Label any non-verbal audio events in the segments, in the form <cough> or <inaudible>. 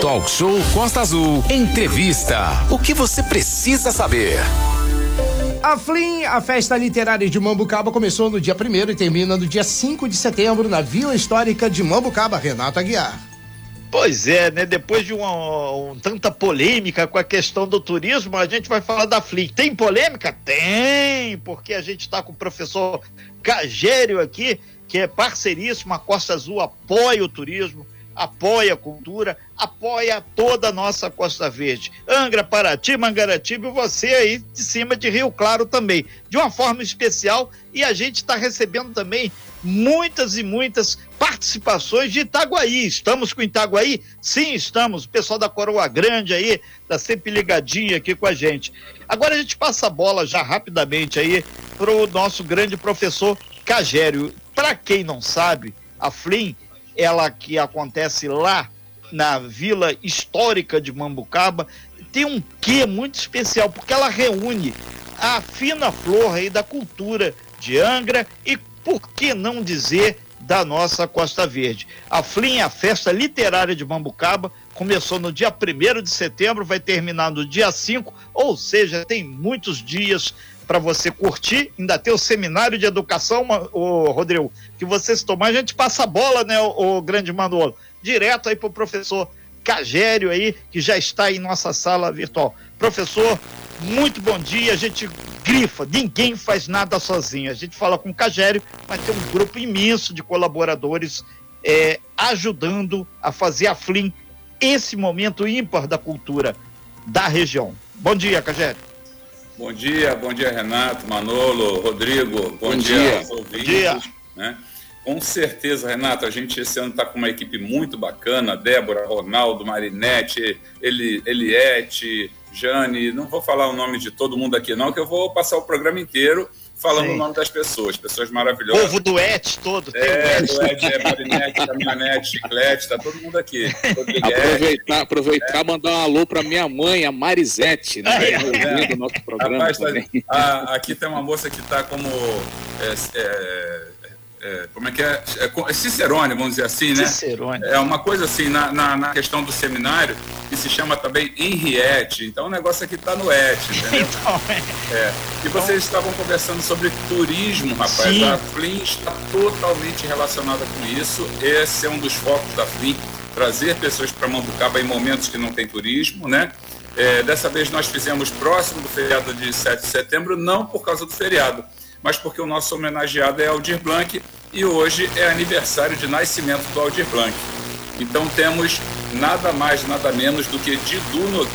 Talk Show Costa Azul. Entrevista. O que você precisa saber? A Flim, a festa literária de Mambucaba, começou no dia 1 e termina no dia 5 de setembro na Vila Histórica de Mambucaba. Renato Aguiar. Pois é, né? Depois de uma, um, tanta polêmica com a questão do turismo, a gente vai falar da Flim. Tem polêmica? Tem, porque a gente está com o professor Cagério aqui, que é parceiríssimo, a Costa Azul apoia o turismo, apoia a cultura, apoia toda a nossa Costa Verde. Angra, Paraty, Mangaratiba e você aí de cima de Rio Claro também, de uma forma especial. E a gente está recebendo também muitas e muitas participações de Itaguaí. Estamos com Itaguaí? Sim, estamos. O pessoal da Coroa Grande aí está sempre ligadinho aqui com a gente. Agora a gente passa a bola já rapidamente aí para o nosso grande professor Cagério. Para quem não sabe, a Flim ela que acontece lá na Vila Histórica de Mambucaba, tem um quê muito especial, porque ela reúne a fina flor aí da cultura de Angra e, por que não dizer, da nossa Costa Verde. A FLIM, a Festa Literária de Mambucaba, começou no dia 1 de setembro, vai terminar no dia 5, ou seja, tem muitos dias para você curtir. Ainda tem o seminário de educação, o Rodrigo, que vocês tomar, a gente passa a bola, né, o, o grande Manolo, direto aí para o professor Cagério aí, que já está em nossa sala virtual. Professor, muito bom dia. A gente grifa, ninguém faz nada sozinho. A gente fala com o Cagério, mas tem um grupo imenso de colaboradores é, ajudando a fazer a FLIM esse momento ímpar da cultura da região. Bom dia, Cagério. Bom dia, bom dia Renato, Manolo, Rodrigo, bom, bom dia, dia aos ouvintes. Bom dia. Né? Com certeza, Renato, a gente esse ano está com uma equipe muito bacana, Débora, Ronaldo, Marinete, Eli, Eliette, Jane, não vou falar o nome de todo mundo aqui não, que eu vou passar o programa inteiro falando Sim. o nome das pessoas, pessoas maravilhosas. Povo do Et todo. É, do Et, é Marinete, Caminhonete, Chiclete, tá todo mundo aqui. aproveitar, aproveitar é. mandar um alô para minha mãe, a Marisete, né? É, do nosso programa Rapaz, tá, a, aqui tem uma moça que está como é, é como é que é? é? é? Cicerone, vamos dizer assim, né? Cicerone. É uma coisa assim, na, na, na, questão do seminário, que se chama também Henriette. Então o negócio aqui está no ET, entendeu? <laughs> então, é. é. E então... vocês estavam conversando sobre turismo, rapaz. Sim. A FLIM está totalmente relacionada com isso. Esse é um dos focos da FLIM, trazer pessoas para Mambucaba em momentos que não tem turismo, né? É, dessa vez nós fizemos próximo do feriado de 7 de setembro, não por causa do feriado, mas porque o nosso homenageado é Aldir Blanc e hoje é aniversário de nascimento do Aldir Blanc. Então temos nada mais, nada menos do que Didu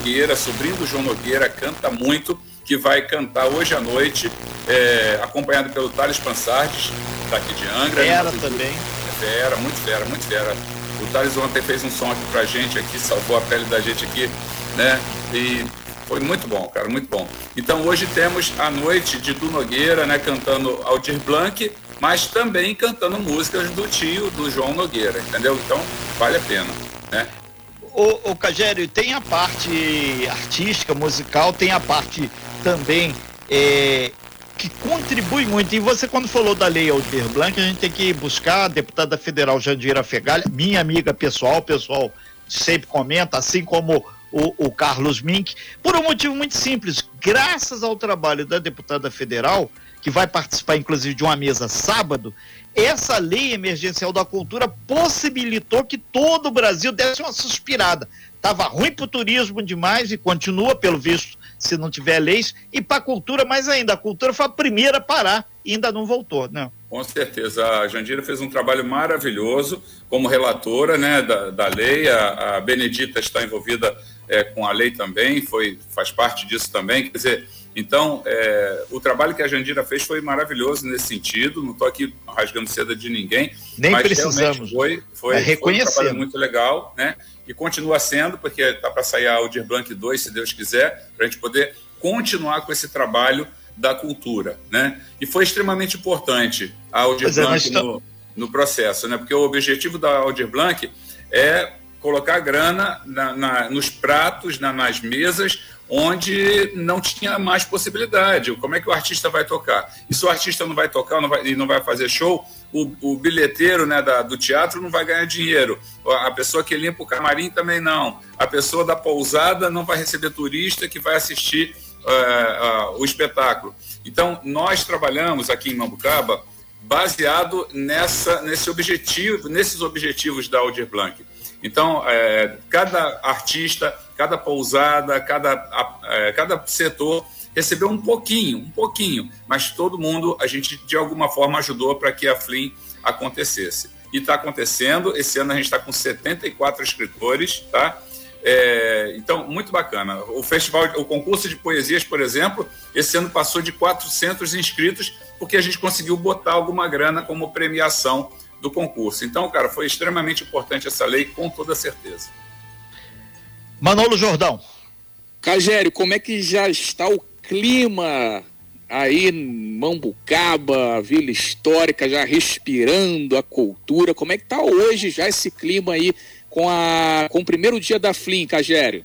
Nogueira, sobrinho do João Nogueira, canta muito, que vai cantar hoje à noite, é, acompanhado pelo Thales Pansardes, daqui de Angra. Fera também. É fera, muito fera, muito fera. O Thales ontem fez um som aqui pra gente aqui, salvou a pele da gente aqui, né? E foi muito bom, cara, muito bom. Então hoje temos a noite de Du Nogueira, né, cantando Aldir Blanc, mas também cantando músicas do tio do João Nogueira, entendeu? Então vale a pena, né? O, o Cagério, tem a parte artística, musical, tem a parte também é, que contribui muito. E você, quando falou da lei Aldir Blanc, a gente tem que buscar a deputada federal Jandira Fegalha, minha amiga pessoal, pessoal sempre comenta, assim como o, o Carlos Mink, por um motivo muito simples. Graças ao trabalho da deputada federal, que vai participar inclusive de uma mesa sábado, essa lei emergencial da cultura possibilitou que todo o Brasil desse uma suspirada. Estava ruim para o turismo demais e continua, pelo visto, se não tiver leis, e para a cultura mais ainda. A cultura foi a primeira a parar e ainda não voltou, né? Com certeza. A Jandira fez um trabalho maravilhoso como relatora né, da, da lei. A, a Benedita está envolvida é, com a lei também, foi, faz parte disso também. Quer dizer, então, é, o trabalho que a Jandira fez foi maravilhoso nesse sentido. Não estou aqui rasgando seda de ninguém. Nem mas precisamos. Foi, foi, é foi um trabalho muito legal, né? E continua sendo, porque está para sair a Aldir Blanc 2, se Deus quiser, para a gente poder continuar com esse trabalho da cultura, né? E foi extremamente importante a Aldir pois é, Blanc é, no, no processo, né? Porque o objetivo da Aldir Blanc é colocar grana na, na, nos pratos, na, nas mesas, onde não tinha mais possibilidade. Como é que o artista vai tocar? E se o artista não vai tocar não vai, e não vai fazer show, o, o bilheteiro né, da, do teatro não vai ganhar dinheiro. A pessoa que limpa o camarim também não. A pessoa da pousada não vai receber turista que vai assistir uh, uh, o espetáculo. Então, nós trabalhamos aqui em Mambucaba baseado nessa, nesse objetivo, nesses objetivos da Aldir Blanc. Então, é, cada artista, cada pousada, cada, é, cada setor recebeu um pouquinho, um pouquinho, mas todo mundo, a gente de alguma forma ajudou para que a Flim acontecesse. E está acontecendo, esse ano a gente está com 74 escritores, tá? É, então, muito bacana. O festival, o concurso de poesias, por exemplo, esse ano passou de 400 inscritos, porque a gente conseguiu botar alguma grana como premiação do concurso. Então, cara, foi extremamente importante essa lei, com toda certeza. Manolo Jordão. Cagério, como é que já está o clima aí em Mambucaba, Vila Histórica, já respirando a cultura? Como é que está hoje já esse clima aí com, a, com o primeiro dia da Flim, Cagério?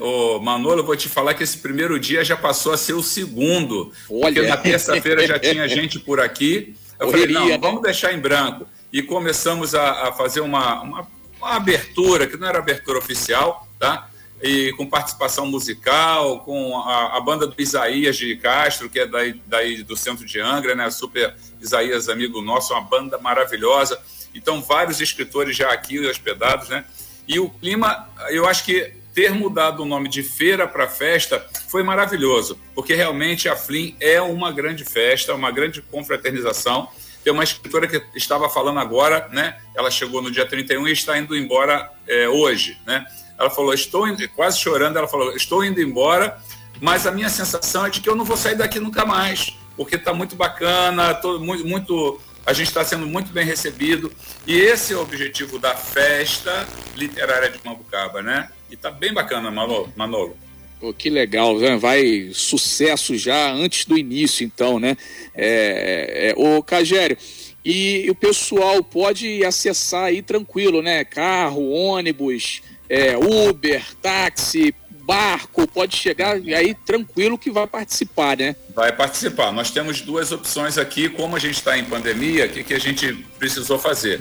Ô, Manolo, eu vou te falar que esse primeiro dia já passou a ser o segundo. Olha. Porque na terça-feira já tinha <laughs> gente por aqui. Eu Correria, falei, não, né? vamos deixar em branco e começamos a, a fazer uma, uma, uma, abertura, que não era abertura oficial, tá? E com participação musical, com a, a, banda do Isaías de Castro, que é daí, daí do centro de Angra, né? Super Isaías, amigo nosso, uma banda maravilhosa. Então, vários escritores já aqui hospedados, né? E o clima, eu acho que ter mudado o nome de feira para festa foi maravilhoso, porque realmente a Flim é uma grande festa, uma grande confraternização tem uma escritora que estava falando agora, né? Ela chegou no dia 31 e está indo embora é, hoje, né? Ela falou, estou indo, quase chorando, ela falou, estou indo embora, mas a minha sensação é de que eu não vou sair daqui nunca mais, porque está muito bacana, tô, muito, muito, a gente está sendo muito bem recebido, e esse é o objetivo da festa literária de Mambucaba, né? E está bem bacana, Manolo. Manolo. Pô, que legal, né? vai sucesso já antes do início, então, né? É, é, o Cagério, e o pessoal pode acessar aí tranquilo, né? Carro, ônibus, é, Uber, táxi, barco, pode chegar aí tranquilo que vai participar, né? Vai participar. Nós temos duas opções aqui. Como a gente está em pandemia, o que, que a gente precisou fazer?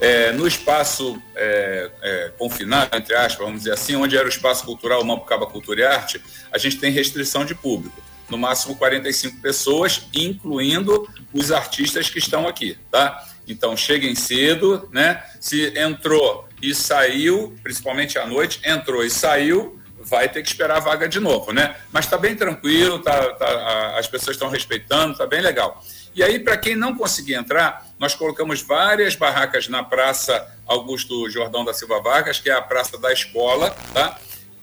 É, no espaço é, é, confinado, entre aspas, vamos dizer assim, onde era o espaço cultural Mambucaba Cultura e Arte, a gente tem restrição de público. No máximo 45 pessoas, incluindo os artistas que estão aqui, tá? Então, cheguem cedo, né? Se entrou e saiu, principalmente à noite, entrou e saiu, vai ter que esperar a vaga de novo, né? Mas está bem tranquilo, tá, tá, as pessoas estão respeitando, está bem legal. E aí, para quem não conseguir entrar, nós colocamos várias barracas na Praça Augusto Jordão da Silva Vargas, que é a praça da escola, tá?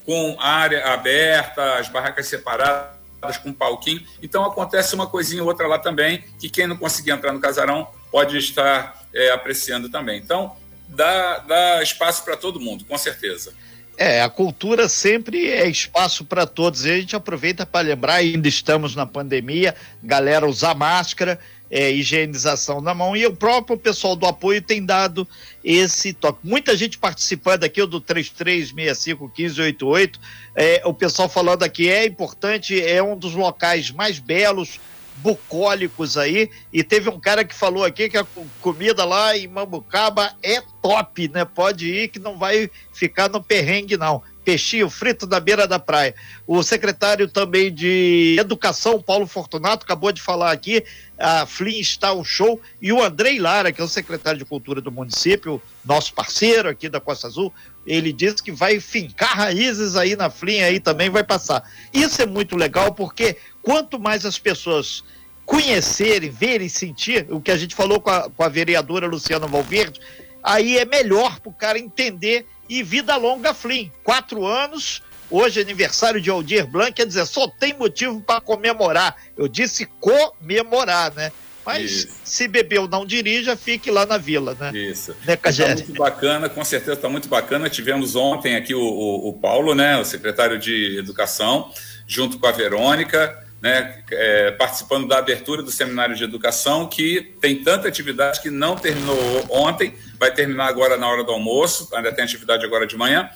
com área aberta, as barracas separadas, com palquinho. Então, acontece uma coisinha ou outra lá também, que quem não conseguir entrar no casarão pode estar é, apreciando também. Então, dá, dá espaço para todo mundo, com certeza. É, a cultura sempre é espaço para todos. E a gente aproveita para lembrar, ainda estamos na pandemia, galera usar máscara, é, higienização na mão, e o próprio pessoal do apoio tem dado esse toque. Muita gente participando aqui, o do 33651588, é, o pessoal falando aqui, é importante, é um dos locais mais belos, bucólicos aí, e teve um cara que falou aqui que a comida lá em Mambucaba é top, né? Pode ir que não vai ficar no perrengue, não. Peixinho frito na beira da praia. O secretário também de Educação, Paulo Fortunato, acabou de falar aqui, a Flin está o show, e o Andrei Lara, que é o secretário de Cultura do município, nosso parceiro aqui da Costa Azul, ele disse que vai fincar raízes aí na Flin, aí também vai passar. Isso é muito legal, porque quanto mais as pessoas conhecerem, verem, sentir, o que a gente falou com a, com a vereadora Luciana Valverde, aí é melhor para o cara entender e vida longa Flim. Quatro anos, hoje é aniversário de Aldir Blanc, quer dizer, só tem motivo para comemorar. Eu disse comemorar, né? Mas Isso. se bebeu não dirija, fique lá na vila, né? Isso. Né, está muito bacana, com certeza está muito bacana. Tivemos ontem aqui o, o, o Paulo, né, o secretário de Educação, junto com a Verônica, né, é, participando da abertura do seminário de educação, que tem tanta atividade que não terminou ontem, vai terminar agora na hora do almoço, ainda tem atividade agora de manhã.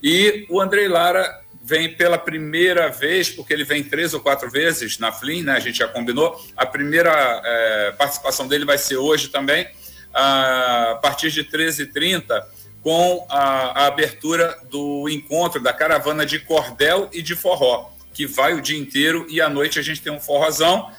E o Andrei Lara vem pela primeira vez, porque ele vem três ou quatro vezes na FLIM, né, a gente já combinou. A primeira é, participação dele vai ser hoje também, a partir de 13h30, com a, a abertura do encontro da caravana de cordel e de forró que vai o dia inteiro e à noite a gente tem um forrozão.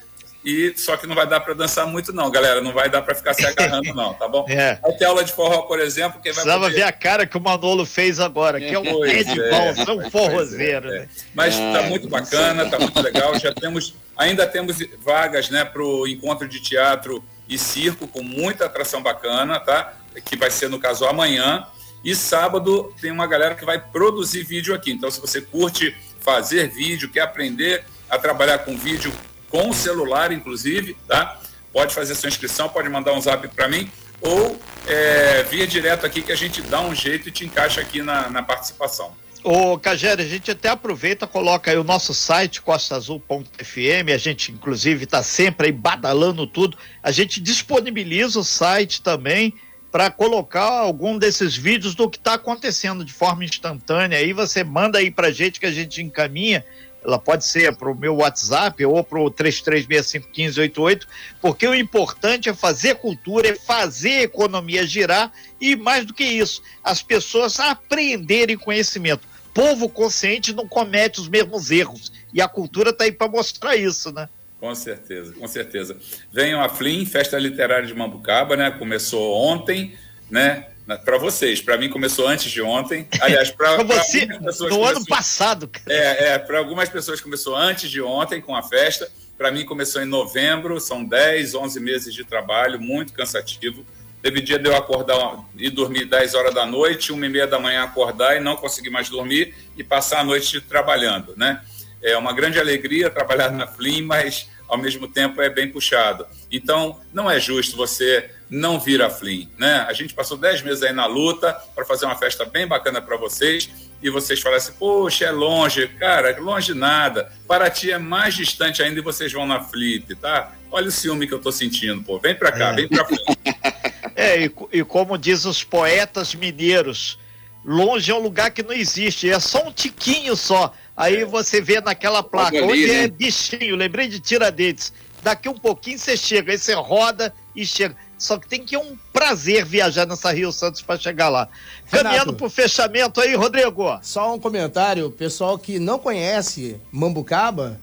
E só que não vai dar para dançar muito, não, galera. Não vai dar para ficar se agarrando, não, tá bom? <laughs> É. Vai ter aula de forró, por exemplo. Quem vai Precisava poder... ver a cara que o Manolo fez agora, que é um pois de é, um forrozeiro. É, é. Mas está ah, muito bacana, está muito legal. Já temos, ainda temos vagas né, para o encontro de teatro e circo, com muita atração bacana, tá? Que vai ser, no caso, amanhã. E sábado tem uma galera que vai produzir vídeo aqui. Então, se você curte fazer vídeo, quer aprender a trabalhar com vídeo com celular, inclusive, tá? Pode fazer sua inscrição, pode mandar um zap para mim ou é, via direto aqui que a gente dá um jeito e te encaixa aqui na, na participação. Ô, Cagera, a gente até aproveita, coloca aí o nosso site, costaazul.fm, a gente inclusive está sempre aí badalando tudo, a gente disponibiliza o site também para colocar algum desses vídeos do que está acontecendo de forma instantânea. Aí você manda aí para gente que a gente encaminha. Ela pode ser para o meu WhatsApp ou para o 33651588, porque o importante é fazer cultura, é fazer a economia girar e, mais do que isso, as pessoas aprenderem conhecimento. Povo consciente não comete os mesmos erros. E a cultura está aí para mostrar isso, né? Com certeza, com certeza. Venham a Flim, Festa Literária de Mambucaba, né? Começou ontem, né? Para vocês, para mim começou antes de ontem. Aliás, para <laughs> você, no começou, ano passado. É, é para algumas pessoas começou antes de ontem com a festa. Para mim começou em novembro, são 10, 11 meses de trabalho, muito cansativo. Teve dia de eu acordar e dormir 10 horas da noite, uma e meia da manhã acordar e não conseguir mais dormir e passar a noite trabalhando, né? É uma grande alegria trabalhar na Flim, mas ao mesmo tempo é bem puxado. Então, não é justo você não vir a Flim, né? A gente passou 10 meses aí na luta para fazer uma festa bem bacana para vocês e vocês falam assim, poxa, é longe. Cara, longe nada. Paraty é mais distante ainda e vocês vão na Flip, tá? Olha o ciúme que eu tô sentindo, pô. Vem para cá, é. vem para Flim. <laughs> É, e, e como diz os poetas mineiros, longe é um lugar que não existe, é só um tiquinho só. Aí é. você vê naquela placa, ali, onde né? é bichinho, lembrei de Tiradentes. Daqui um pouquinho você chega, aí você roda e chega. Só que tem que ir um prazer viajar nessa Rio Santos para chegar lá. Renato, Caminhando pro fechamento aí, Rodrigo. Só um comentário, pessoal que não conhece Mambucaba,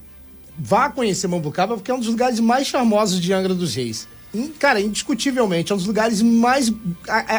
vá conhecer Mambucaba porque é um dos lugares mais charmosos de Angra dos Reis cara, indiscutivelmente, é um dos lugares mais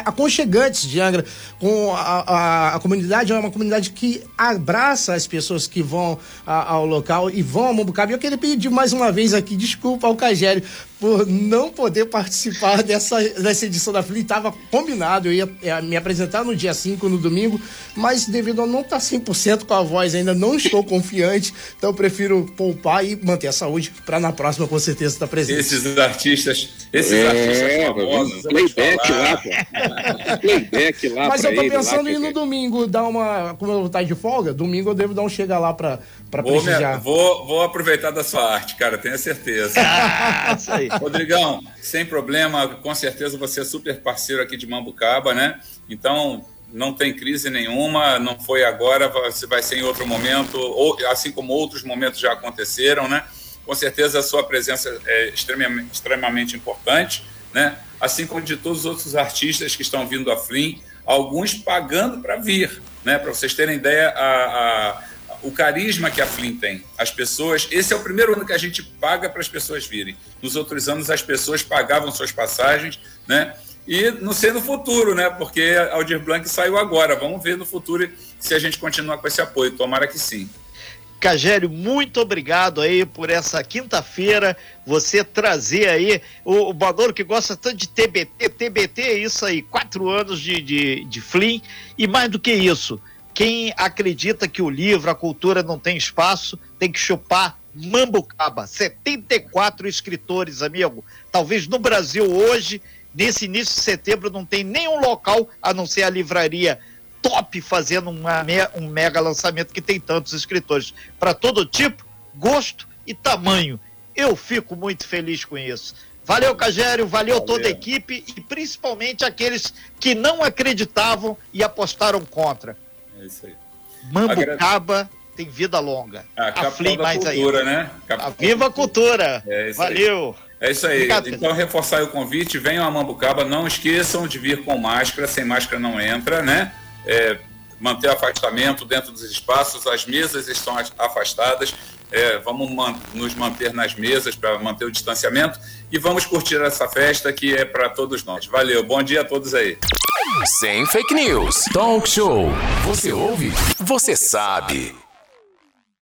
aconchegantes de Angra. Com a, a, a, comunidade, é uma comunidade que abraça as pessoas que vão a, ao local e vão a Mambucaba. E eu queria pedir mais uma vez aqui, desculpa ao Cagério, por não poder participar dessa, dessa edição da FLI. Estava combinado, eu ia, ia, me apresentar no dia 5, no domingo, mas devido a não estar tá 100% com a voz ainda, não estou confiante, então eu prefiro poupar e manter a saúde para na próxima com certeza estar presente. Esses artistas, esses é, artistas famosos, playback lá, pô. playback lá Mas eu tô pensando em ir no domingo dar uma, como eu vou estar de folga, domingo eu devo dar um chega lá para para prestigiar. Vou, vou aproveitar da sua arte, cara, tenho certeza. <laughs> ah, isso aí. Rodrigão, sem problema, com certeza você é super parceiro aqui de Mambucaba, né? Então, não tem crise nenhuma, não foi agora, você vai ser em outro momento, ou, assim como outros momentos já aconteceram, né? Com certeza a sua presença é extremamente, extremamente importante, né? Assim como de todos os outros artistas que estão vindo a Flim, alguns pagando para vir, né? Para vocês terem ideia, a, a o carisma que a Flynn tem. As pessoas, esse é o primeiro ano que a gente paga para as pessoas virem. Nos outros anos as pessoas pagavam suas passagens, né? E não sei no futuro, né? Porque a Aldir Blanc saiu agora. Vamos ver no futuro se a gente continua com esse apoio. Tomara que sim. Cagério, muito obrigado aí por essa quinta-feira, você trazer aí o, o que gosta tanto de TBT, TBT é isso aí, quatro anos de, de, de Flynn, e mais do que isso, quem acredita que o livro, a cultura não tem espaço, tem que chupar Mambucaba. 74 escritores, amigo. Talvez no Brasil hoje, nesse início de setembro, não tem nenhum local a não ser a livraria top fazendo uma, um mega lançamento que tem tantos escritores. Para todo tipo, gosto e tamanho. Eu fico muito feliz com isso. Valeu, Cagério, valeu, valeu, toda a equipe e principalmente aqueles que não acreditavam e apostaram contra. É isso aí. Mambucaba tem vida longa. Ah, a Flim mais cultura, aí. né? a viva a cultura. É valeu. Aí. É isso aí. Obrigado, então, reforçar o convite, venham a Mambucaba, não esqueçam de vir com máscara, sem máscara não entra, né? É, manter afastamento dentro dos espaços, as mesas estão afastadas, é, vamos man nos manter nas mesas para manter o distanciamento e vamos curtir essa festa que é para todos nós. Valeu, bom dia a todos aí. Sem fake news. Talk show. Você ouve? Você sabe.